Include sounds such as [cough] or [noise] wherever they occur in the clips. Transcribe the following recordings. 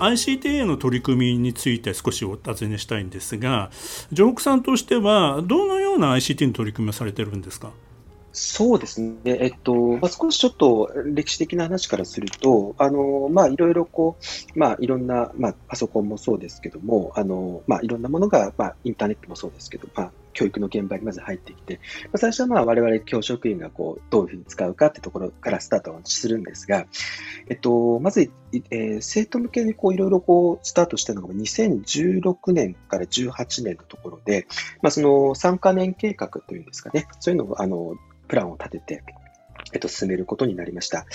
ICT への取り組みについて少しお尋ねしたいんですが、上北さんとしては、どのような ICT の取り組みをされてるんですか？そうですね、えっとまあ、少しちょっと歴史的な話からすると、あのまあ、いろいろこう、まあ、いろんな、まあ、パソコンもそうですけども、あのまあ、いろんなものが、まあ、インターネットもそうですけど、まあ、教育の現場にまず入ってきて、まあ、最初はまあ我々教職員がこうどういうふうに使うかってところからスタートするんですが、えっと、まず、えー、生徒向けにこういろいろこうスタートしたのが2016年から18年のところで、まあ、その3カ年計画というんですかね、そういうのをあのプランを立てて、えっと、進めることになりました。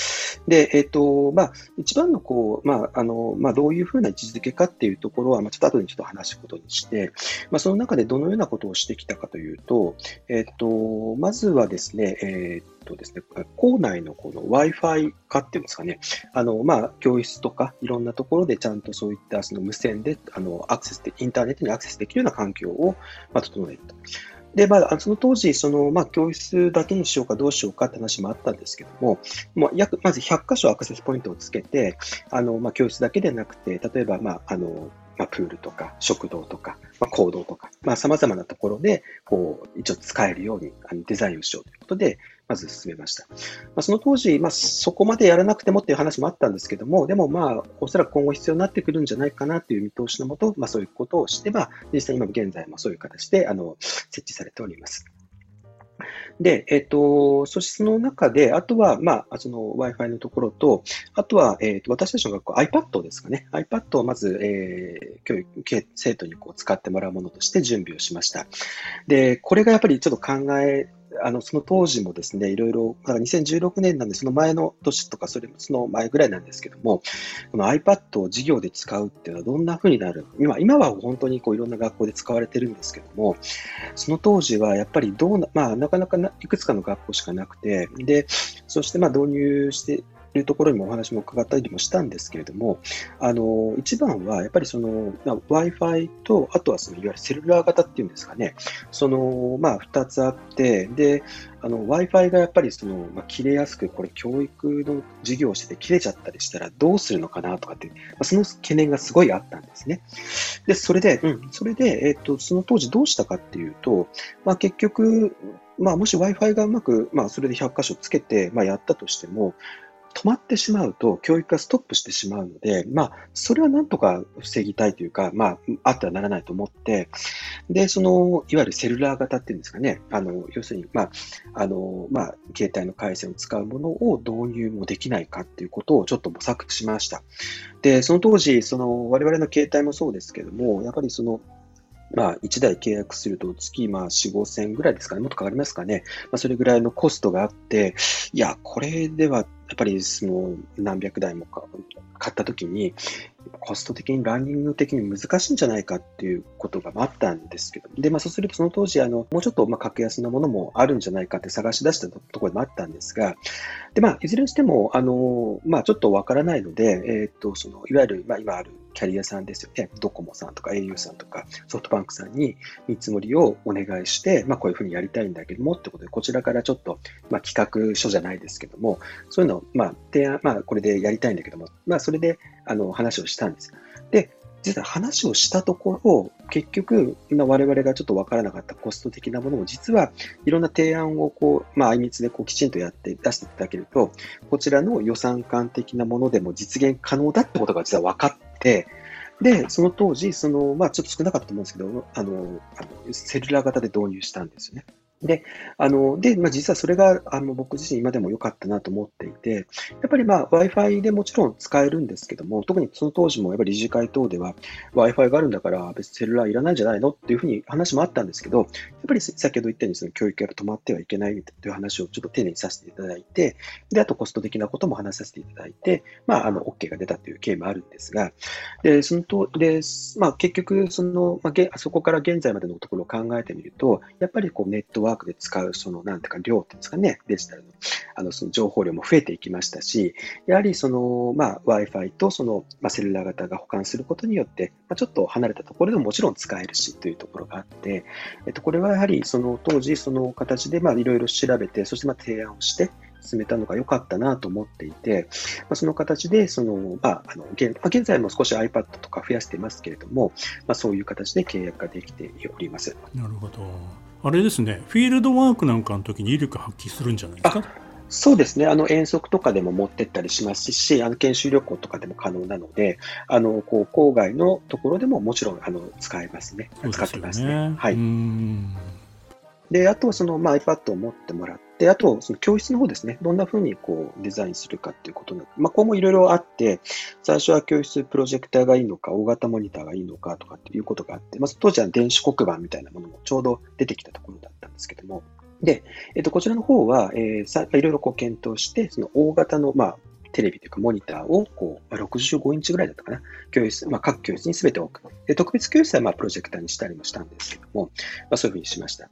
で、えっと、まあ、一番の、こう、まあ、あの、まあ、どういうふうな位置づけかっていうところは、まあ、ちょっと後にちょっと話すことにして、まあ、その中でどのようなことをしてきたかというと、えっと、まずはですね、えっとですね、校内のこの Wi-Fi 化っていうんですかね、あの、まあ、教室とかいろんなところでちゃんとそういったその無線で、あの、アクセスで、インターネットにアクセスできるような環境を、まあ、整えると。で、まあ、その当時、その、まあ、教室だけにしようかどうしようかって話もあったんですけども、もう約、まず100箇所アクセスポイントをつけて、あの、まあ、教室だけでなくて、例えば、まあ、あの、まあ、プールとか食堂とか、まあ、行動とか、まあ、様々なところで、こう、一応使えるようにあのデザインをしようということで、まず進めました。まあ、その当時、まあ、そこまでやらなくてもっていう話もあったんですけども、でもまあ、おそらく今後必要になってくるんじゃないかなという見通しのもと、まあ、そういうことをして、まあ、実際今現在もそういう形で、あの、設置されております。で、えっ、ー、と、そしてその中で、あとは、まあ、その Wi-Fi のところと、あとは、えっ、ー、と、私たちの学校 iPad ですかね。iPad をまず、えー、教育、生徒にこう使ってもらうものとして準備をしました。で、これがやっぱりちょっと考えあのその当時もですね、いろいろ、だから2016年なんで、その前の年とか、それその前ぐらいなんですけども、この iPad を授業で使うっていうのはどんな風になる？今今は本当にこういろんな学校で使われてるんですけども、その当時はやっぱりどうな、まあ、なかなかいくつかの学校しかなくて、で、そしてまあ導入していうところにもお話も伺ったりもしたんですけれども、あの、一番はやっぱりその、まあ、Wi-Fi と、あとはそのいわゆるセルラー型っていうんですかね、その、まあ、二つあって、で、あの、Wi-Fi がやっぱりその、まあ、切れやすく、これ教育の授業をしてて切れちゃったりしたらどうするのかなとかって、まあ、その懸念がすごいあったんですね。で、それで、うん、それで、えっ、と、その当時どうしたかっていうと、まあ、結局、まあ、もし Wi-Fi がうまく、まあ、それで100箇所つけて、まあ、やったとしても、止まってしまうと教育がストップしてしまうので、まあ、それはなんとか防ぎたいというか、まあ、あってはならないと思って、で、その、いわゆるセルラー型っていうんですかね、あの、要するに、まあ、あの、まあ、携帯の回線を使うものを導入もできないかっていうことをちょっと模索しました。で、その当時、その、我々の携帯もそうですけども、やっぱりその、まあ、1台契約すると月、まあ、4、5千ぐらいですかね、もっとかかりますかね。まあ、それぐらいのコストがあって、いや、これでは、やっぱり、その、何百台も買ったときに、コスト的に、ランニング的に難しいんじゃないかっていうことがあったんですけど、で、まあ、そうするとその当時、あの、もうちょっと、まあ、格安なものもあるんじゃないかって探し出したところもあったんですが、で、まあ、いずれにしても、あの、まあ、ちょっとわからないので、えっ、と、その、いわゆる、まあ、今あるキャリアさんですよね。ドコモさんとか au さんとかソフトバンクさんに見積もりをお願いして、まあ、こういうふうにやりたいんだけどもってことで、こちらからちょっと、まあ、企画書じゃないですけども、そういうのを、まあ、提案、まあ、これでやりたいんだけども、まあ、それで、あの、話をしたんです。で、実は話をしたところ、結局、今我々がちょっとわからなかったコスト的なものを、実はいろんな提案をこう、まあ、あいみつでこうきちんとやって出していただけると、こちらの予算感的なものでも実現可能だってことが実は分かって、で、その当時、その、まあ、ちょっと少なかったと思うんですけど、あの、あのセルラー型で導入したんですよね。で、あの、で、まあ、実はそれが、あの、僕自身今でも良かったなと思っていて、やっぱりまあ、Wi-Fi でもちろん使えるんですけども、特にその当時もやっぱり理事会等では、Wi-Fi があるんだから別にセルラーいらないんじゃないのっていうふうに話もあったんですけど、やっぱり先ほど言ったようにその教育が止まってはいけないという話をちょっと丁寧にさせていただいて、で、あとコスト的なことも話させていただいて、まあ、あの、OK が出たという経緯もあるんですが、で、そのと、で、まあ、結局、その、まあ、あそこから現在までのところを考えてみると、やっぱりこう、ネットワークで使う、その、なんていうか、量っていうんですかね、デジタルの、あの、その情報量も増えていきましたし、やはりその、まあ、Wi-Fi とその、まあ、セルラー型が保管することによって、まあ、ちょっと離れたところでももちろん使えるしというところがあって、えっと、これはやはりその当時、その形で、まあ、いろいろ調べて、そしてまあ提案をして、進めたのが良かったなと思っていて、まあ、その形で、その、まあ、あの現、まあ、現在も少し iPad とか増やしてますけれども、まあ、そういう形で契約ができております。なるほど。あれですね、フィールドワークなんかの時に威力発揮するんじゃないですか？そうですね。あの、遠足とかでも持ってったりしますし、あの、研修旅行とかでも可能なので、あの、こう、郊外のところでももちろん、あの、使えますね。すね使ってますね。はい。で、あとはその、まあ、iPad を持ってもらっで、あと、その教室の方ですね、どんな風にこうデザインするかっていうことなまあ、ここもいろいろあって、最初は教室プロジェクターがいいのか、大型モニターがいいのかとかっていうことがあって、まあ、当時は電子黒板みたいなものもちょうど出てきたところだったんですけども、で、えっと、こちらの方は、えー、いろいろこう検討して、その大型の、まあ、テレビというかモニターをこうま、65インチぐらいだったかな、教室、まあ、各教室に全て置く。で特別教室はまあプロジェクターにしたりもしたんですけども、まあ、そういうふうにしました。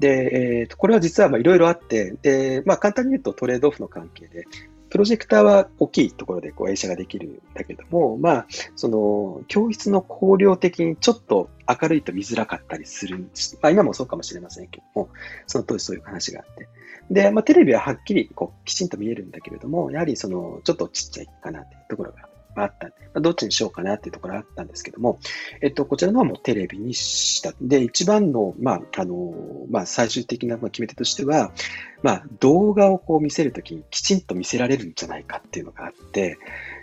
で、えー、とこれは実はいろいろあって、で、まあ、簡単に言うとトレードオフの関係で、プロジェクターは大きいところでこう映写ができるんだけども、まあ、その、教室の光量的にちょっと明るいと見づらかったりする。まあ、今もそうかもしれませんけども、その当時そういう話があって。で、まあ、テレビははっきりこうきちんと見えるんだけれども、やはりその、ちょっとちっちゃいかなっていうところがあった、まあ、どっちにしようかなっていうところがあったんですけども、えっと、こちらのはもうテレビにした。で、一番の、まあ、あの、まあ、最終的な決め手としては、まあ、動画をこう見せるときにきちんと見せられるんじゃないかっていうのがあって、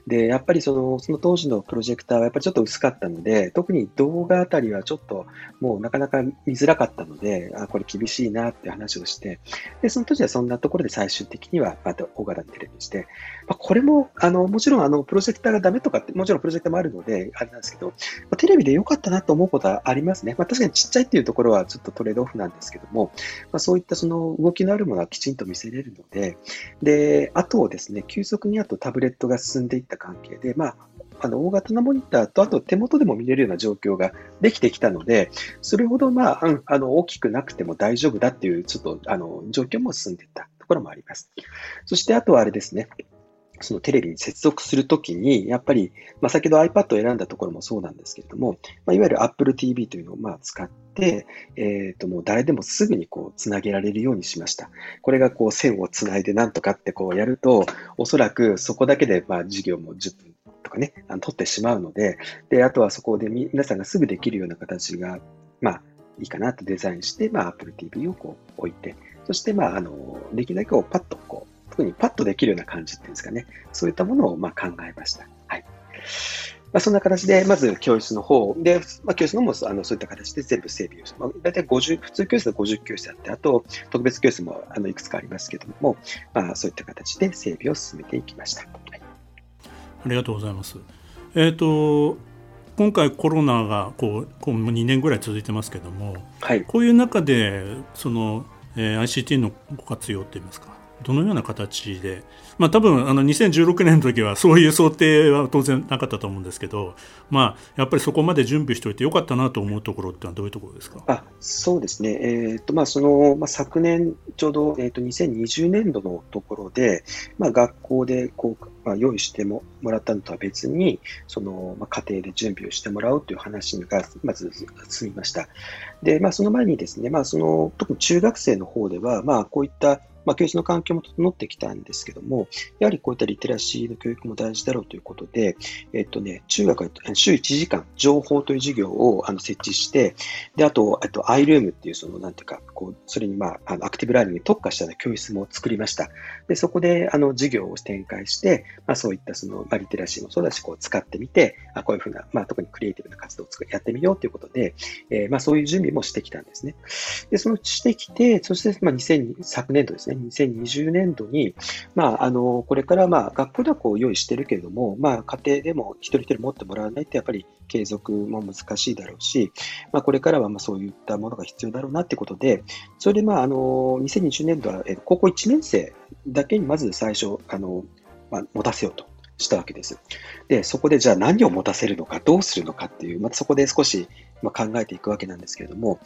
で、やっぱりその、その当時のプロジェクターはやっぱりちょっと薄かったので、特に動画あたりはちょっともうなかなか見づらかったので、あ、これ厳しいなって話をして、で、その当時はそんなところで最終的には、また大型にテレビにして、まあ、これも、あの、もちろんあの、プロジェクターがダメとかって、もちろんプロジェクターもあるので、あれなんですけど、まあ、テレビで良かったなと思うことはありますね。まあ、確かにちっちゃいっていうところはちょっとトレードオフなんですけども、まあ、そういったその動きのあるものはきちんと見せれるので、で、あとですね、急速にあとタブレットが進んでいった関係で、まあ、あの大型のモニターと、あと手元でも見れるような状況ができてきたので、それほど、まあ、うん、あの大きくなくても大丈夫だっていう、ちょっとあの状況も進んでいったところもあります。そして、あとはあれですね、そのテレビに接続するときに、やっぱり、まあ、先ほど iPad を選んだところもそうなんですけれども、まあ、いわゆる Apple TV というのをまあ使って、えっ、ー、と、もう誰でもすぐにこう、つなげられるようにしました。これがこう、線をつないでなんとかってこうやると、おそらくそこだけでまあ授業も10分とかね、あの取ってしまうので、で、あとはそこで皆さんがすぐできるような形が、まあ、いいかなとデザインして、まあ、Apple TV をこう置いて、そして、まあ、あの、できるだけこうパッとこうう、特にパッとできるような感じっていうんですかね。そういったものをまあ考えました。はい。まあ、そんな形で、まず教室の方で、まあ、教室のもあのそういった形で全部整備をして、まあ、大体50、普通教室は50教室あって、あと特別教室もあのいくつかありますけれども、まあ、そういった形で整備を進めていきました。はい、ありがとうございます。えっ、ー、と今回コロナがこうこう2年ぐらい続いてますけども、はい、こういう中でその、えー、ICT のご活用っていいますか？どのような形で、まあ、多分あの2016年の時はそういう想定は当然なかったと思うんですけど、まあ、やっぱりそこまで準備しておいてよかったなと思うところってのはどういうところですか？あそうですね、えーとまあそのまあ、昨年、ちょうど、えーと、2020年度のところで、まあ、学校でこう、まあ、用意してももらったのとは別に、そのまあ、家庭で準備をしてもらうという話がまず進みました。でまあ、その前にですね、まあ、その特に中学生の方では、まあ、こういったまあ、教室の環境も整ってきたんですけども、やはりこういったリテラシーの教育も大事だろうということで、えっとね、中学は週1時間、情報という授業をあの設置して、で、あと、あと、iRoom っていう、その、なんていうか、こう、それに、まあ、あのアクティブラーニングに特化した教室も作りました。で、そこで、あの、授業を展開して、まあ、そういったその、まあ、リテラシーもそうだし、こう使ってみて、あこういうふうな、まあ、特にクリエイティブな活動をやってみようということで、えー、まあ、そういう準備もしてきたんですね。で、そのしてきて、そして、まあ、2000昨年度ですね、2020年度に、まあ、あの、これから、まあ、学校ではこう用意してるけれども、まあ、家庭でも一人一人持ってもらわないと、やっぱり継続も難しいだろうし、まあ、これからはまあそういったものが必要だろうなってことで、それで、まあ、あの、2020年度は、高校1年生だけにまず最初、あの、まあ、持たせようとしたわけです。で、そこでじゃあ何を持たせるのか、どうするのかっていう、またそこで少しまあ考えていくわけなんですけれども、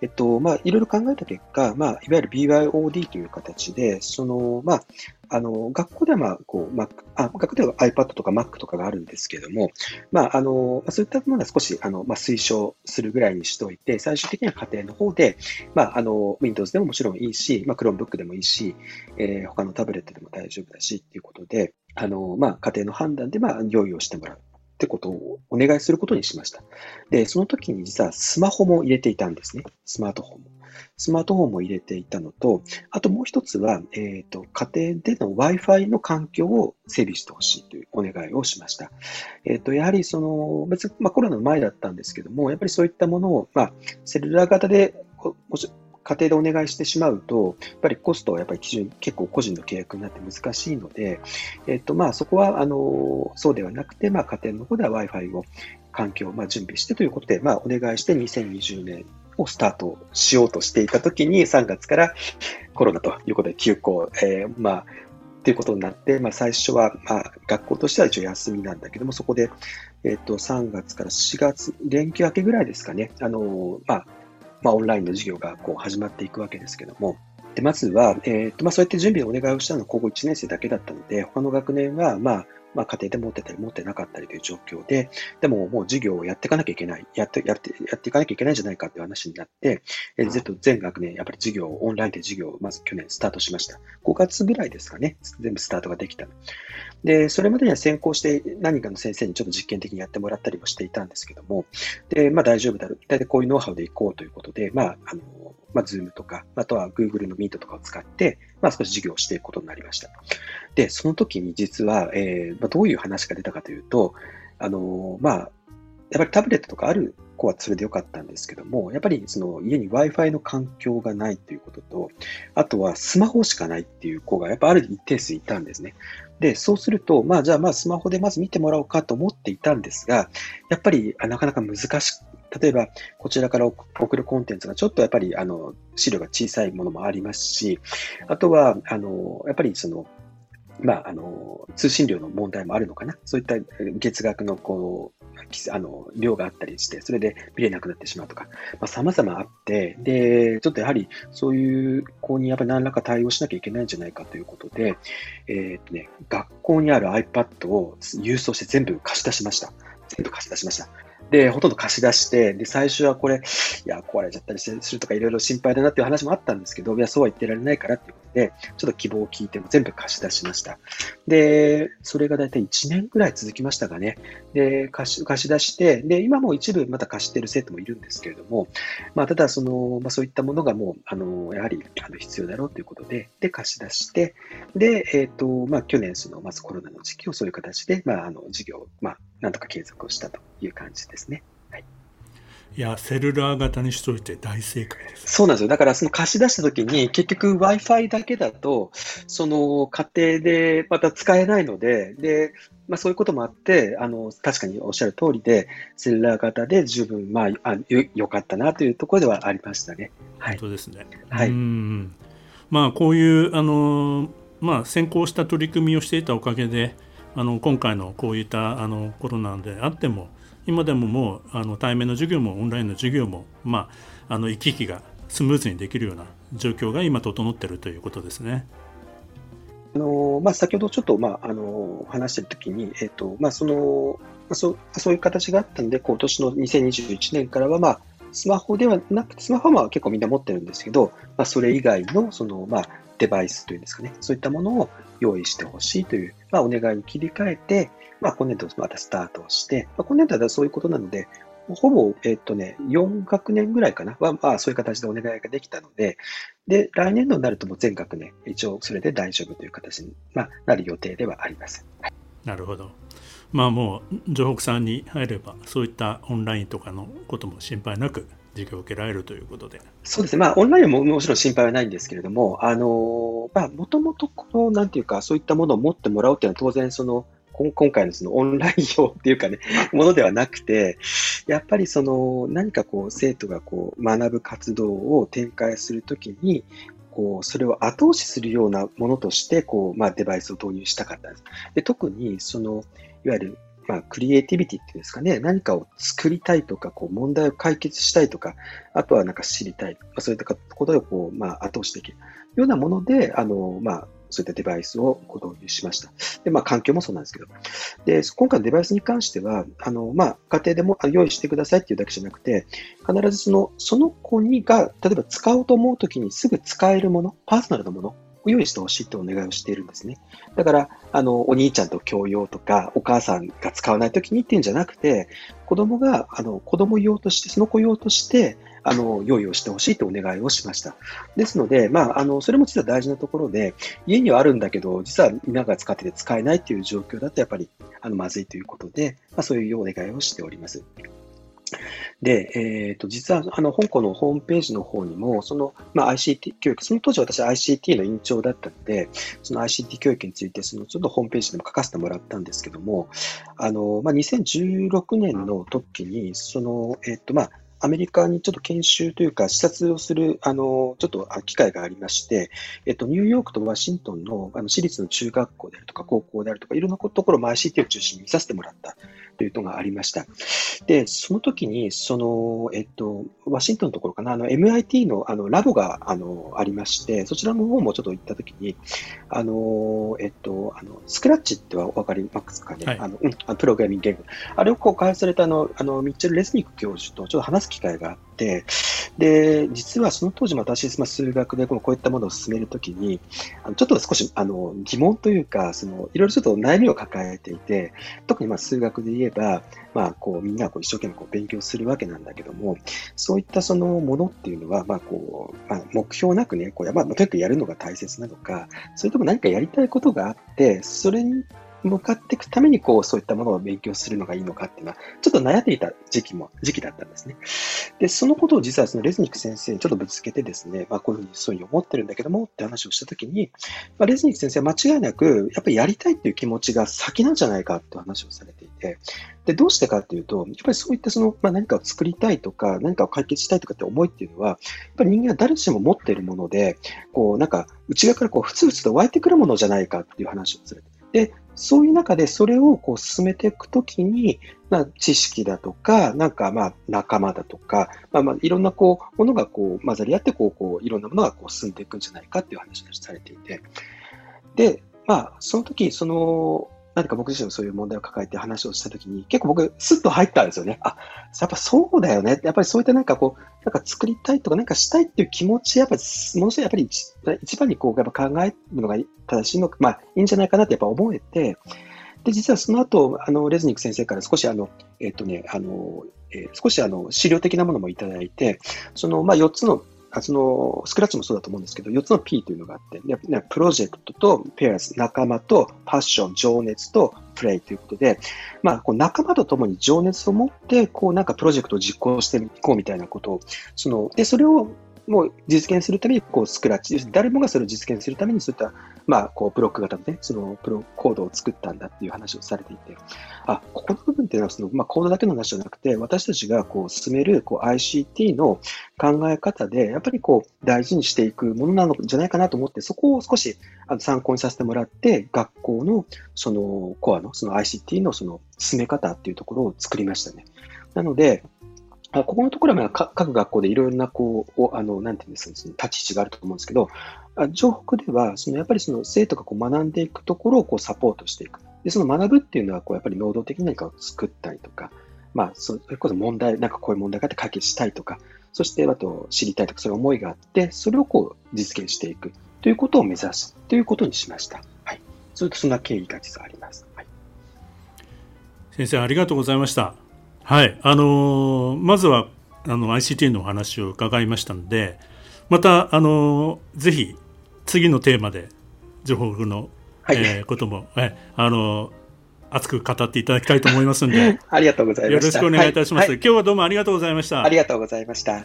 えっと、まあ、いろいろ考えた結果、まあ、いわゆる BYOD という形で、その、まあ、あの、学校では、まあ、こう、Mac、あ、学校では iPad とか Mac とかがあるんですけれども、まあ、あの、そういったものは少し、あの、まあ、推奨するぐらいにしておいて、最終的には家庭の方で、まあ、あの、Windows でももちろんいいし、まあ、Chromebook でもいいし、えー、他のタブレットでも大丈夫だし、っていうことで、あの、まあ、家庭の判断で、まあ、用意をしてもらう。ってことをお願いすることにしました。で、その時に実はスマホも入れていたんですね。スマートフォンも。スマートフォンも入れていたのと、あともう一つは、えっ、ー、と、家庭での Wi-Fi の環境を整備してほしいというお願いをしました。えっ、ー、と、やはりその、別に、まあコロナの前だったんですけども、やっぱりそういったものを、まあ、セルラー型で、家庭でお願いしてしまうと、やっぱりコストはやっぱり基準、結構個人の契約になって難しいので、えっと、まあ、そこは、あの、そうではなくて、まあ、家庭の方では Wi-Fi を、環境をまあ準備してということで、まあ、お願いして2020年をスタートしようとしていたときに、3月からコロナということで休校、えー、まあ、ということになって、まあ、最初は、まあ、学校としては一応休みなんだけども、そこで、えっ、と、3月から4月、連休明けぐらいですかね、あの、まあ、まあ、オンラインの授業がこう始まっていくわけですけども、でまずは、えーとまあ、そうやって準備をお願いをしたのは高校1年生だけだったので、他の学年は、まあ、まあ、家庭で持ってたり持ってなかったりという状況で、でももう授業をやっていかなきゃいけない、やって、やって、やっていかなきゃいけないんじゃないかっていう話になって、えー、と全学年、やっぱり授業、オンラインで授業をまず去年スタートしました。5月ぐらいですかね、全部スタートができた。で、それまでには先行して何かの先生にちょっと実験的にやってもらったりもしていたんですけども、で、まあ大丈夫だろう。大体こういうノウハウでいこうということで、まあ、あの、まあ、Zoom とか、あとは Google の Meet とかを使って、まあ、少し授業をしていくことになりました。で、その時に実は、えー、まあ、どういう話が出たかというと、あのまあ、やっぱりタブレットとかある子はそれでよかったんですけども、やっぱりその家に Wi-Fi の環境がないということと、あとはスマホしかないっていう子がやっぱある一定数いたんですね。で、そうすると、まあじゃあまあスマホでまず見てもらおうかと思っていたんですが、やっぱりなかなか難しく例えば、こちらから送るコンテンツがちょっとやっぱり、あの、資料が小さいものもありますし、あとは、あの、やっぱりその、まあ、あの、通信量の問題もあるのかな？そういった月額の、こう、あの、量があったりして、それで見れなくなってしまうとか、まあ、様々あって、で、ちょっとやはり、そういう子にやっぱり何らか対応しなきゃいけないんじゃないかということで、えー、っとね、学校にある iPad を郵送して全部貸し出しました。全部貸し出しました。で、ほとんど貸し出して、で、最初はこれ、いや、壊れちゃったりするとかいろいろ心配だなっていう話もあったんですけど、いや、そうは言ってられないからっていうことで、ちょっと希望を聞いても全部貸し出しました。で、それが大体1年ぐらい続きましたかね。で、貸し貸し出して、で、今も一部また貸してる生徒もいるんですけれども、まあ、ただ、その、まあ、そういったものがもう、あの、やはり、あの、必要だろうということで、で、貸し出して、で、えっ、ー、と、まあ、去年、その、まずコロナの時期をそういう形で、まあ、あの、事業、まあ、なんとか継続をしたという感じですね。はい、いや、セルラー型にしといて大正解です。そうなんですよ。だからその貸し出したときに、結局 Wi-Fi だけだと、その家庭でまた使えないので、で、まあそういうこともあって、あの、確かにおっしゃる通りで、セルラー型で十分、まあ、あよよかったなというところではありましたね。はい、本当ですね。はい。まあこういう、あの、まあ先行した取り組みをしていたおかげで、あの今回のこういったあのコロナであっても今でももうあの対面の授業もオンラインの授業も、まあ、あの行き来がスムーズにできるような状況が今整っているということですね。あのまあ、先ほどちょっと、まあ、あの話してるときに、えーとまあ、そのまあ、そうそういう形があったので、今年の2021年からは、まあ、スマホではなくて、スマホは結構みんな持ってるんですけど、まあ、それ以外のその、まあ、デバイスというんですかね、そういったものを用意してほしいという、まあ、お願いに切り替えて、まあ、今年度またスタートをして、まあ、今年度はそういうことなので、ほぼ、えっとね、4学年ぐらいかなは、まあ、そういう形でお願いができたので、で、来年度になるとも全学年、一応それで大丈夫という形に、まあ、なる予定ではあります。はい、なるほど。まあもう、城北さんに入れば、そういったオンラインとかのことも心配なく授業を受けられるということで。そうですね。まあ、オンラインももちろん心配はないんですけれども、あの、まあ、もともとこの、なんていうか、そういったものを持ってもらうっていうのは当然、その、今回のそのオンライン用っていうかね、[laughs] ものではなくて、やっぱりその何かこう生徒がこう学ぶ活動を展開するときに、こうそれを後押しするようなものとしてこう、まあ、デバイスを導入したかったんです。で特にそのいわゆるまあ、クリエイティビティっていうんですかね、何かを作りたいとか、こう問題を解決したいとか、あとはなんか知りたい、まあ、そういったことをこう、まあ、後押しできるようなもので、あの、まあ、そういったデバイスをご導入しました。で、まあ、環境もそうなんですけど。で、今回のデバイスに関しては、あの、まあ、家庭でも用意してくださいっていうだけじゃなくて、必ずその、その子にが、例えば使おうと思うときにすぐ使えるもの、パーソナルなもの用意してほしいとお願いをしているんですね。だから、あの、お兄ちゃんと共用とか、お母さんが使わないときにっていうんじゃなくて、子供が、あの、子供用として、その子用として、あの、用意をしてほしいとお願いをしました。ですので、まあ、あの、それも実は大事なところで、家にはあるんだけど、実はみんなが使ってて使えないという状況だと、やっぱり、あの、まずいということで、まあ、そういうお願いをしております。で、えっ、ー、と、実は、あの、香港のホームページの方にも、その、まあ、ICT 教育、その当時私 ICT の院長だったので、その ICT 教育について、その、ちょっとホームページでも書かせてもらったんですけども、あの、まあ、2016年の時に、その、えっ、ー、と、まあ、アメリカにちょっと研修というか視察をする、あの、ちょっと機会がありまして、えっと、ニューヨークとワシントンのあの私立の中学校であるとか高校であるとか、いろんなところ、ICT を中心に見させてもらった。というのがありました。で、その時に、その、えっと、ワシントンのところかな、あの、MIT のあのラボがあのありまして、そちらの方もちょっと行った時に、あの、えっと、あの、スクラッチってはお分かりますかね、はい、あの、うん、プログラミング言語。あれをこう開発されたあの、あの、ミッチェル・レスニック教授とちょっと話す機会があって、で、実はその当時も私、数学でこうこういったものを進めるときに、ちょっと少しあの疑問というか、そのいろいろちょっと悩みを抱えていて、特にまあ数学で言えば、まあ、こうみんなこう一生懸命こう勉強するわけなんだけども、そういったそのものっていうのは、まあこうまあ、目標なくね、こうまあ、とにかくやるのが大切なのか、それとも何かやりたいことがあって、それに向かっていくために、こう、そういったものを勉強するのがいいのかっていうのは、ちょっと悩んでいた時期も、時期だったんですね。で、そのことを実はそのレズニック先生にちょっとぶつけてですね、まあ、こういうふうにそういうふうに思ってるんだけどもって話をしたときに、まあ、レズニック先生は間違いなく、やっぱりやりたいっていう気持ちが先なんじゃないかって話をされていて、で、どうしてかっていうと、やっぱりそういったその、まあ、何かを作りたいとか、何かを解決したいとかって思いっていうのは、やっぱり人間は誰しも持っているもので、こう、なんか、内側からこう、ふつふつと湧いてくるものじゃないかっていう話をされて。で、そういう中でそれをこう進めていくときに、まあ、知識だとか、なんかまあ仲間だとか、まあまあいろんなこう、ものがこう混ざり合って、こう、こう、いろんなものがこう進んでいくんじゃないかっていう話がされていて。で、まあ、その時、その、何か僕自身もそういう問題を抱えて話をしたときに、結構僕、スッと入ったんですよね。あ、やっぱそうだよね。やっぱりそういったなんかこう、なんか作りたいとか、なんかしたいっていう気持ち、やっぱり、ものすごいやっぱり一番にこう、やっぱ考えるのが正しいの、まあ、いいんじゃないかなってやっぱ思えて、で、実はその後、あの、レズニック先生から少しあの、えっ、とね、あの、えー、少しあの、資料的なものもいただいて、その、まあ、4つのあそのスクラッチもそうだと思うんですけど、4つの P というのがあって、ね、プロジェクトとペアス、仲間とパッション、情熱とプレイということで、まあ、こう仲間と共に情熱を持って、こうなんかプロジェクトを実行していこうみたいなことを、その、で、それをもう実現するために、こう、スクラッチ、誰もがそれを実現するために、そういった、まあ、こう、ブロック型のね、その、プロ、コードを作ったんだっていう話をされていて、あ、ここの部分っていうのは、その、まあ、コードだけの話じゃなくて、私たちが、こう、進める、こう、ICT の考え方で、やっぱり、こう、大事にしていくものなのじゃないかなと思って、そこを少し、あの、参考にさせてもらって、学校の、その、コアの、その ICT の、その、進め方っていうところを作りましたね。なので、ここのところは各学校でいろいろな、こう、あの、なんていうんですか、その立ち位置があると思うんですけど、城北では、そのやっぱりその生徒がこう学んでいくところをこうサポートしていく。で、その学ぶっていうのは、こう、やっぱり能動的に何かを作ったりとか、まあ、それこそ問題、なんかこういう問題があって解決したいとか、そして、あと知りたいとか、そういう思いがあって、それをこう実現していくということを目指すということにしました。はい。それとそんな経緯が実はあります。はい、先生、ありがとうございました。はい、あのー、まずはあの ICT のお話を伺いましたので、またあのぜひ次のテーマで情報の、はい、えー、ことも、えあの熱く語っていただきたいと思いますので [laughs] ありがとうございますよろしくお願いいたします、はい、今日はどうもありがとうございました。ありがとうございました